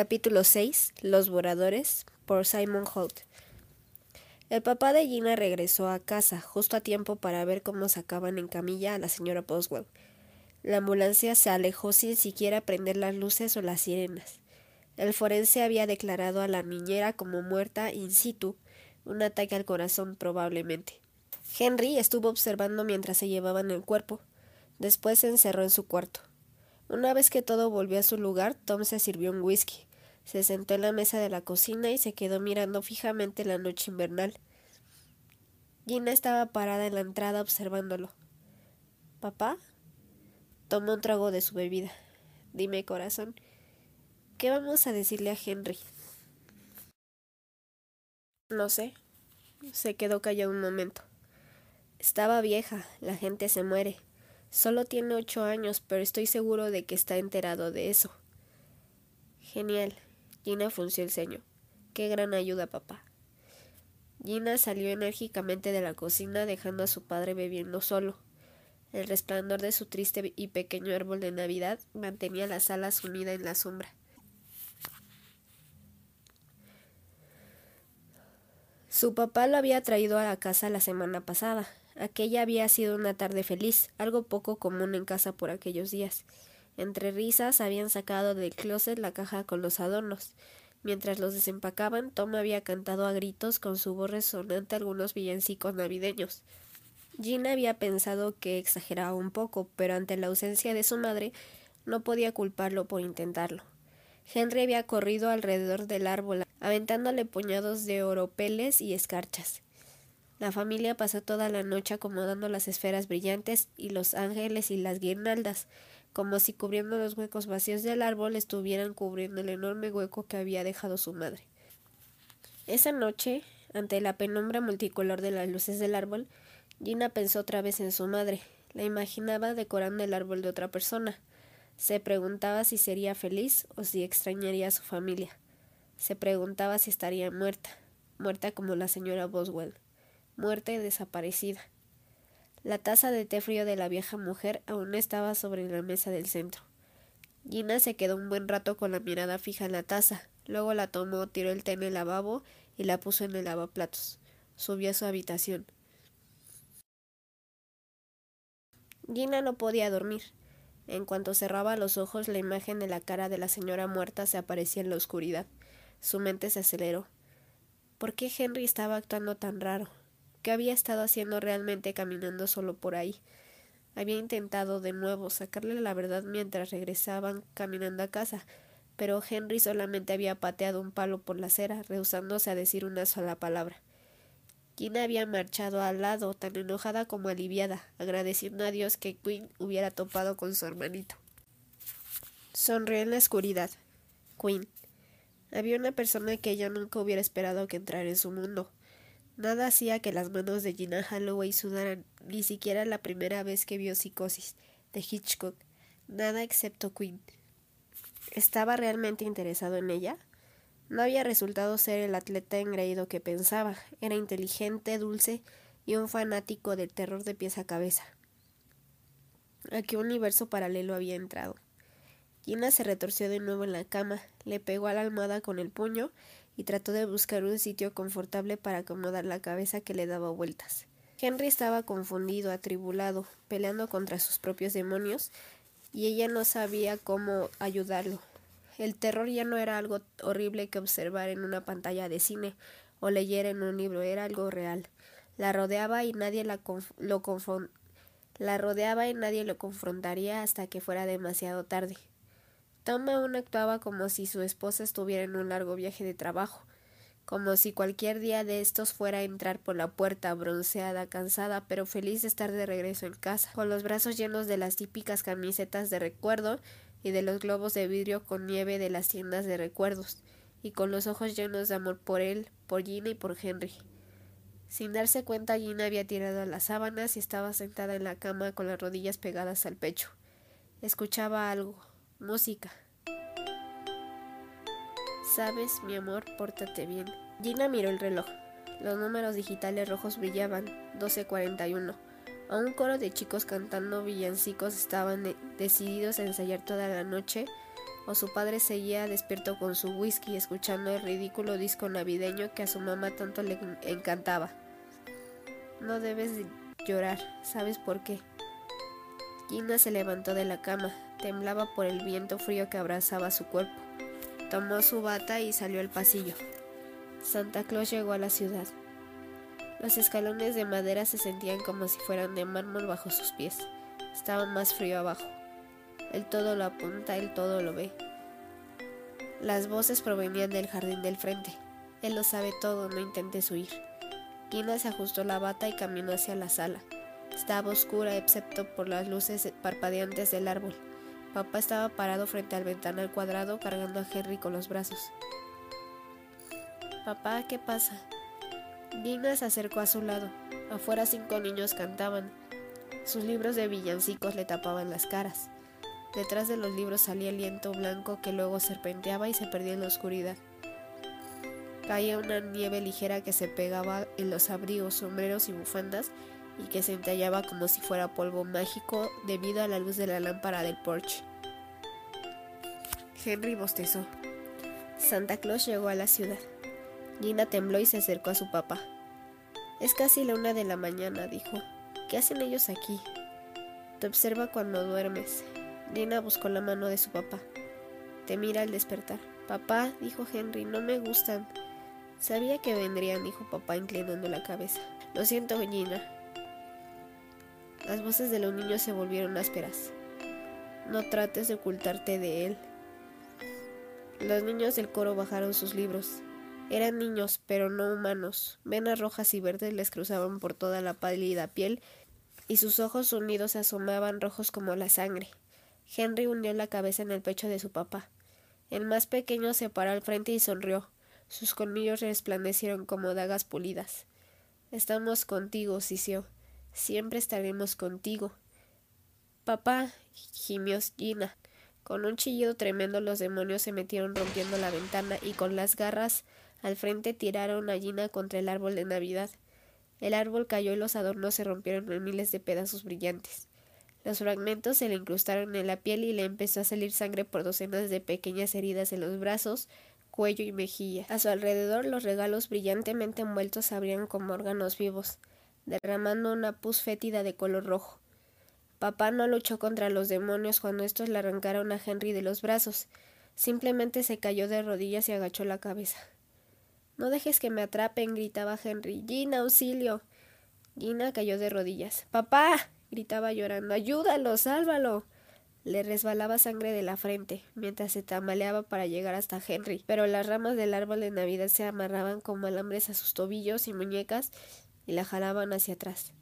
Capítulo 6. Los Boradores por Simon Holt. El papá de Gina regresó a casa justo a tiempo para ver cómo sacaban en camilla a la señora Boswell. La ambulancia se alejó sin siquiera prender las luces o las sirenas. El forense había declarado a la niñera como muerta in situ, un ataque al corazón probablemente. Henry estuvo observando mientras se llevaban el cuerpo. Después se encerró en su cuarto. Una vez que todo volvió a su lugar, Tom se sirvió un whisky, se sentó en la mesa de la cocina y se quedó mirando fijamente la noche invernal. Gina estaba parada en la entrada observándolo. ¿Papá? Tomó un trago de su bebida. Dime, corazón, ¿qué vamos a decirle a Henry? No sé. Se quedó callado un momento. Estaba vieja, la gente se muere. Solo tiene ocho años, pero estoy seguro de que está enterado de eso. Genial. Gina frunció el ceño. Qué gran ayuda, papá. Gina salió enérgicamente de la cocina dejando a su padre bebiendo solo. El resplandor de su triste y pequeño árbol de Navidad mantenía la sala sumida en la sombra. Su papá lo había traído a la casa la semana pasada. Aquella había sido una tarde feliz, algo poco común en casa por aquellos días. Entre risas habían sacado del closet la caja con los adornos. Mientras los desempacaban, Tom había cantado a gritos con su voz resonante algunos villancicos navideños. Gina había pensado que exageraba un poco, pero ante la ausencia de su madre no podía culparlo por intentarlo. Henry había corrido alrededor del árbol, aventándole puñados de oropeles y escarchas. La familia pasó toda la noche acomodando las esferas brillantes y los ángeles y las guirnaldas, como si cubriendo los huecos vacíos del árbol estuvieran cubriendo el enorme hueco que había dejado su madre. Esa noche, ante la penumbra multicolor de las luces del árbol, Gina pensó otra vez en su madre. La imaginaba decorando el árbol de otra persona. Se preguntaba si sería feliz o si extrañaría a su familia. Se preguntaba si estaría muerta, muerta como la señora Boswell muerta desaparecida. La taza de té frío de la vieja mujer aún estaba sobre la mesa del centro. Gina se quedó un buen rato con la mirada fija en la taza. Luego la tomó, tiró el té en el lavabo y la puso en el lavaplatos. Subió a su habitación. Gina no podía dormir. En cuanto cerraba los ojos, la imagen de la cara de la señora muerta se aparecía en la oscuridad. Su mente se aceleró. ¿Por qué Henry estaba actuando tan raro? ¿Qué había estado haciendo realmente caminando solo por ahí? Había intentado de nuevo sacarle la verdad mientras regresaban caminando a casa, pero Henry solamente había pateado un palo por la acera, rehusándose a decir una sola palabra. Gina había marchado al lado, tan enojada como aliviada, agradeciendo a Dios que Quinn hubiera topado con su hermanito. Sonrió en la oscuridad. Quinn. Había una persona que ella nunca hubiera esperado que entrara en su mundo. Nada hacía que las manos de Gina Holloway sudaran, ni siquiera la primera vez que vio Psicosis de Hitchcock. Nada excepto Quinn. ¿Estaba realmente interesado en ella? No había resultado ser el atleta engreído que pensaba. Era inteligente, dulce y un fanático del terror de pies a cabeza. ¿A qué universo paralelo había entrado? Gina se retorció de nuevo en la cama, le pegó a la almohada con el puño y trató de buscar un sitio confortable para acomodar la cabeza que le daba vueltas. Henry estaba confundido, atribulado, peleando contra sus propios demonios, y ella no sabía cómo ayudarlo. El terror ya no era algo horrible que observar en una pantalla de cine o leer en un libro, era algo real. La rodeaba y nadie la lo la rodeaba y nadie lo confrontaría hasta que fuera demasiado tarde. Tom aún actuaba como si su esposa estuviera en un largo viaje de trabajo, como si cualquier día de estos fuera a entrar por la puerta, bronceada, cansada, pero feliz de estar de regreso en casa, con los brazos llenos de las típicas camisetas de recuerdo y de los globos de vidrio con nieve de las tiendas de recuerdos, y con los ojos llenos de amor por él, por Gina y por Henry. Sin darse cuenta, Gina había tirado las sábanas y estaba sentada en la cama con las rodillas pegadas al pecho. Escuchaba algo, Música. Sabes, mi amor, pórtate bien. Gina miró el reloj. Los números digitales rojos brillaban. 12.41. A un coro de chicos cantando villancicos estaban decididos a ensayar toda la noche o su padre seguía despierto con su whisky escuchando el ridículo disco navideño que a su mamá tanto le encantaba. No debes llorar, ¿sabes por qué? Gina se levantó de la cama, temblaba por el viento frío que abrazaba su cuerpo. Tomó su bata y salió al pasillo. Santa Claus llegó a la ciudad. Los escalones de madera se sentían como si fueran de mármol bajo sus pies. Estaba más frío abajo. El todo lo apunta, el todo lo ve. Las voces provenían del jardín del frente. Él lo sabe todo, no intentes huir. Gina se ajustó la bata y caminó hacia la sala. Estaba oscura excepto por las luces parpadeantes del árbol. Papá estaba parado frente al ventanal cuadrado cargando a Henry con los brazos. Papá, ¿qué pasa? Gina se acercó a su lado. Afuera cinco niños cantaban. Sus libros de villancicos le tapaban las caras. Detrás de los libros salía el viento blanco que luego serpenteaba y se perdía en la oscuridad. Caía una nieve ligera que se pegaba en los abrigos, sombreros y bufandas y que se entallaba como si fuera polvo mágico debido a la luz de la lámpara del porche. Henry bostezó. Santa Claus llegó a la ciudad. Gina tembló y se acercó a su papá. Es casi la una de la mañana, dijo. ¿Qué hacen ellos aquí? Te observa cuando duermes. Gina buscó la mano de su papá. Te mira al despertar. Papá, dijo Henry, no me gustan. Sabía que vendrían, dijo papá inclinando la cabeza. Lo siento, Gina. Las voces de los niños se volvieron ásperas. No trates de ocultarte de él. Los niños del coro bajaron sus libros. Eran niños, pero no humanos. Venas rojas y verdes les cruzaban por toda la pálida piel y sus ojos unidos asomaban rojos como la sangre. Henry hundió la cabeza en el pecho de su papá. El más pequeño se paró al frente y sonrió. Sus colmillos resplandecieron como dagas pulidas. Estamos contigo, Sicio. Siempre estaremos contigo. Papá, gimió Gina. Con un chillido tremendo los demonios se metieron rompiendo la ventana y con las garras al frente tiraron a Gina contra el árbol de Navidad. El árbol cayó y los adornos se rompieron en miles de pedazos brillantes. Los fragmentos se le incrustaron en la piel y le empezó a salir sangre por docenas de pequeñas heridas en los brazos, cuello y mejilla. A su alrededor los regalos brillantemente envueltos abrían como órganos vivos, derramando una pus fétida de color rojo. Papá no luchó contra los demonios cuando estos le arrancaron a Henry de los brazos. Simplemente se cayó de rodillas y agachó la cabeza. No dejes que me atrapen, gritaba Henry. Gina, auxilio. Gina cayó de rodillas. Papá gritaba llorando. Ayúdalo, sálvalo. Le resbalaba sangre de la frente, mientras se tambaleaba para llegar hasta Henry, pero las ramas del árbol de Navidad se amarraban como alambres a sus tobillos y muñecas y la jalaban hacia atrás.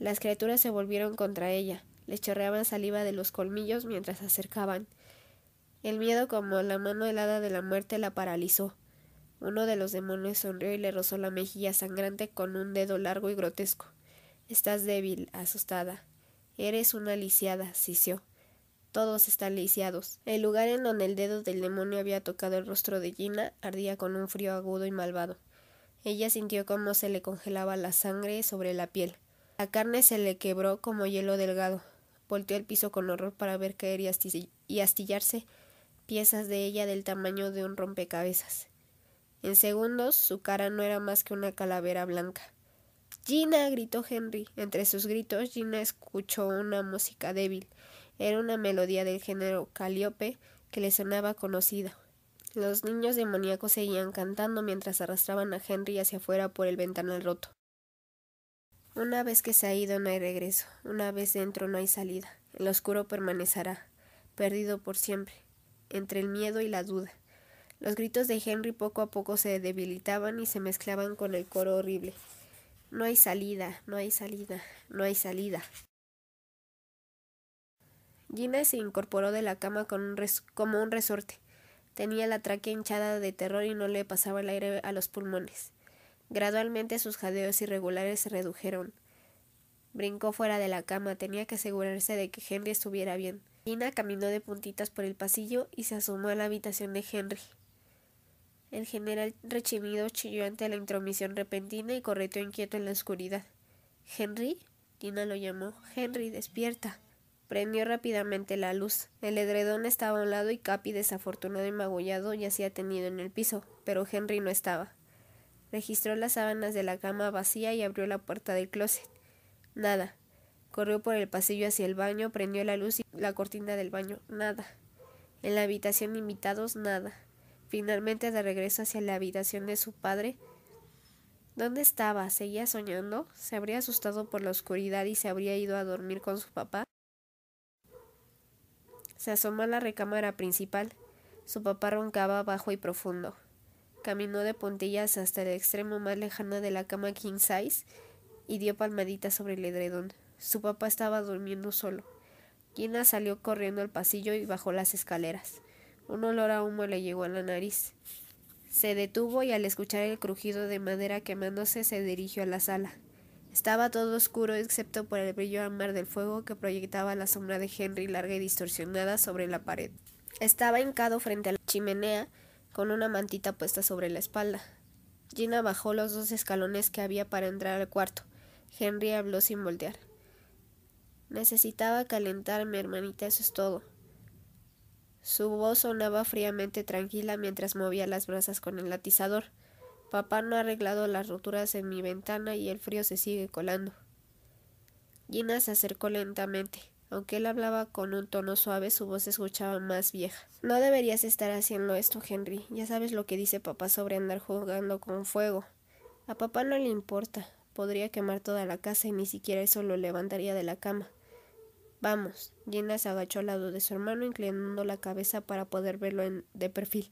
Las criaturas se volvieron contra ella, le chorreaban saliva de los colmillos mientras se acercaban. El miedo como la mano helada de la muerte la paralizó. Uno de los demonios sonrió y le rozó la mejilla sangrante con un dedo largo y grotesco. Estás débil, asustada. Eres una lisiada, sisió. Todos están lisiados. El lugar en donde el dedo del demonio había tocado el rostro de Gina ardía con un frío agudo y malvado. Ella sintió cómo se le congelaba la sangre sobre la piel. La carne se le quebró como hielo delgado. Volteó al piso con horror para ver caer y astillarse piezas de ella del tamaño de un rompecabezas. En segundos su cara no era más que una calavera blanca. Gina. gritó Henry. Entre sus gritos Gina escuchó una música débil. Era una melodía del género caliope que le sonaba conocida. Los niños demoníacos seguían cantando mientras arrastraban a Henry hacia afuera por el ventanal roto. Una vez que se ha ido no hay regreso, una vez dentro no hay salida. El oscuro permanecerá, perdido por siempre, entre el miedo y la duda. Los gritos de Henry poco a poco se debilitaban y se mezclaban con el coro horrible. No hay salida, no hay salida, no hay salida. Gina se incorporó de la cama con como un resorte. Tenía la tráquea hinchada de terror y no le pasaba el aire a los pulmones. Gradualmente sus jadeos irregulares se redujeron. Brincó fuera de la cama, tenía que asegurarse de que Henry estuviera bien. Gina caminó de puntitas por el pasillo y se asomó a la habitación de Henry. El general rechimido chilló ante la intromisión repentina y correteó inquieto en la oscuridad. ¿Henry? Tina lo llamó. Henry, despierta. Prendió rápidamente la luz. El edredón estaba a un lado y Capi, desafortunado y magullado, yacía tendido en el piso, pero Henry no estaba. Registró las sábanas de la cama vacía y abrió la puerta del closet. Nada. Corrió por el pasillo hacia el baño, prendió la luz y la cortina del baño. Nada. En la habitación invitados, nada. Finalmente, de regreso hacia la habitación de su padre, ¿Dónde estaba? ¿Seguía soñando? ¿Se habría asustado por la oscuridad y se habría ido a dormir con su papá? Se asomó a la recámara principal. Su papá roncaba bajo y profundo. Caminó de puntillas hasta el extremo más lejano de la cama king size y dio palmaditas sobre el edredón. Su papá estaba durmiendo solo. Gina salió corriendo al pasillo y bajó las escaleras. Un olor a humo le llegó a la nariz. Se detuvo y al escuchar el crujido de madera quemándose se dirigió a la sala. Estaba todo oscuro excepto por el brillo ámbar del fuego que proyectaba la sombra de Henry larga y distorsionada sobre la pared. Estaba hincado frente a la chimenea con una mantita puesta sobre la espalda. Gina bajó los dos escalones que había para entrar al cuarto. Henry habló sin voltear. Necesitaba calentarme, hermanita, eso es todo. Su voz sonaba fríamente tranquila mientras movía las brasas con el atizador. Papá no ha arreglado las roturas en mi ventana y el frío se sigue colando. Gina se acercó lentamente. Aunque él hablaba con un tono suave, su voz se escuchaba más vieja. No deberías estar haciendo esto, Henry. Ya sabes lo que dice papá sobre andar jugando con fuego. A papá no le importa. Podría quemar toda la casa y ni siquiera eso lo levantaría de la cama. Vamos. Gina se agachó al lado de su hermano, inclinando la cabeza para poder verlo de perfil.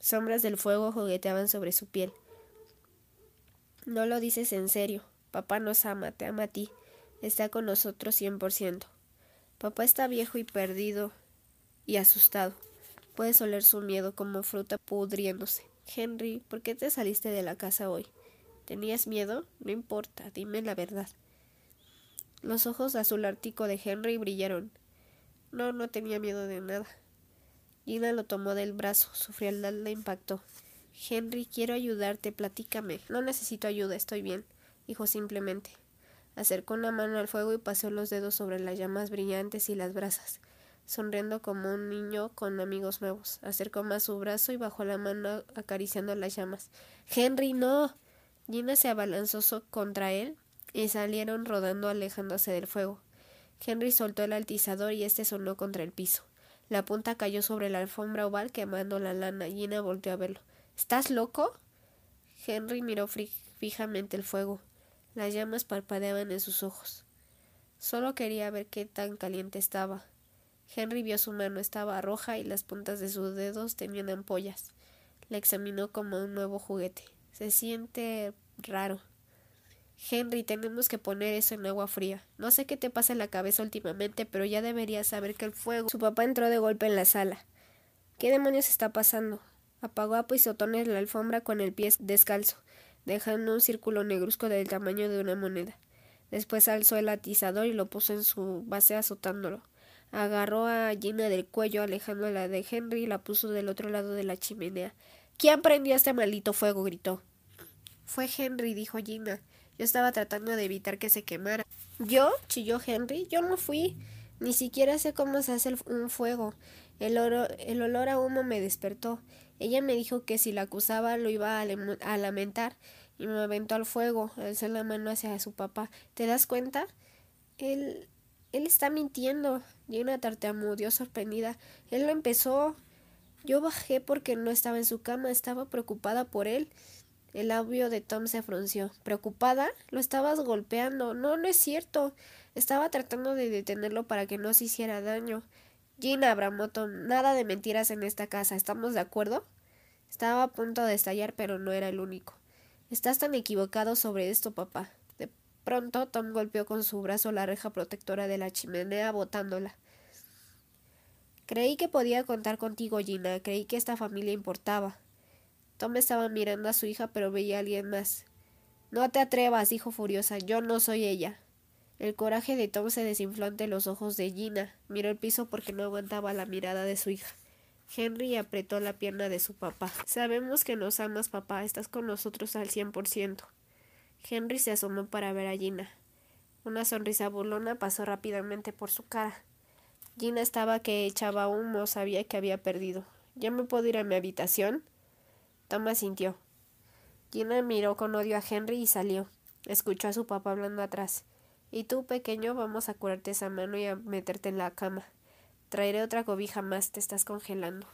Sombras del fuego jugueteaban sobre su piel. No lo dices en serio. Papá nos ama, te ama a ti. Está con nosotros cien por ciento. Papá está viejo y perdido y asustado. Puedes oler su miedo como fruta pudriéndose. Henry, ¿por qué te saliste de la casa hoy? ¿Tenías miedo? No importa, dime la verdad. Los ojos azul ártico de Henry brillaron. No, no tenía miedo de nada. Gina lo tomó del brazo. Su frialdad le impactó. Henry, quiero ayudarte, platícame. No necesito ayuda, estoy bien, dijo simplemente. Acercó una mano al fuego y paseó los dedos sobre las llamas brillantes y las brasas, sonriendo como un niño con amigos nuevos. Acercó más su brazo y bajó la mano acariciando las llamas. Henry, no. Gina se abalanzó contra él y salieron rodando alejándose del fuego. Henry soltó el altizador y este sonó contra el piso. La punta cayó sobre la alfombra oval quemando la lana. Gina volteó a verlo. ¿Estás loco? Henry miró fijamente el fuego. Las llamas parpadeaban en sus ojos. Solo quería ver qué tan caliente estaba. Henry vio su mano, estaba roja y las puntas de sus dedos tenían ampollas. La examinó como un nuevo juguete. Se siente raro. Henry, tenemos que poner eso en agua fría. No sé qué te pasa en la cabeza últimamente, pero ya deberías saber que el fuego. Su papá entró de golpe en la sala. ¿Qué demonios está pasando? Apagó a pisotones la alfombra con el pie descalzo, dejando un círculo negruzco del tamaño de una moneda. Después alzó el atizador y lo puso en su base azotándolo. Agarró a Gina del cuello, alejándola de Henry, y la puso del otro lado de la chimenea. ¿Quién prendió este maldito fuego? gritó. Fue Henry, dijo Gina. Yo estaba tratando de evitar que se quemara. ¿Yo? chilló Henry. Yo no fui. Ni siquiera sé cómo se hace un fuego. El, el olor a humo me despertó. Ella me dijo que si la acusaba lo iba a, lamentar y me aventó al fuego. Alzó la mano hacia su papá. ¿Te das cuenta? Él. Él está mintiendo. Llena tartamudeó sorprendida. Él lo empezó. Yo bajé porque no estaba en su cama. Estaba preocupada por él. El labio de Tom se frunció. ¿Preocupada? Lo estabas golpeando. No, no es cierto. Estaba tratando de detenerlo para que no se hiciera daño. Gina Abramoto, nada de mentiras en esta casa. ¿Estamos de acuerdo? Estaba a punto de estallar, pero no era el único. Estás tan equivocado sobre esto, papá. De pronto Tom golpeó con su brazo la reja protectora de la chimenea, botándola. Creí que podía contar contigo, Gina. Creí que esta familia importaba. Tom estaba mirando a su hija, pero veía a alguien más. No te atrevas, dijo furiosa. Yo no soy ella. El coraje de Tom se desinfló ante los ojos de Gina. Miró el piso porque no aguantaba la mirada de su hija. Henry apretó la pierna de su papá. Sabemos que nos amas, papá. Estás con nosotros al cien por ciento. Henry se asomó para ver a Gina. Una sonrisa burlona pasó rápidamente por su cara. Gina estaba que echaba humo, sabía que había perdido. ¿Ya me puedo ir a mi habitación? Thomas sintió. Gina miró con odio a Henry y salió. Escuchó a su papá hablando atrás. Y tú, pequeño, vamos a curarte esa mano y a meterte en la cama. Traeré otra cobija más, te estás congelando.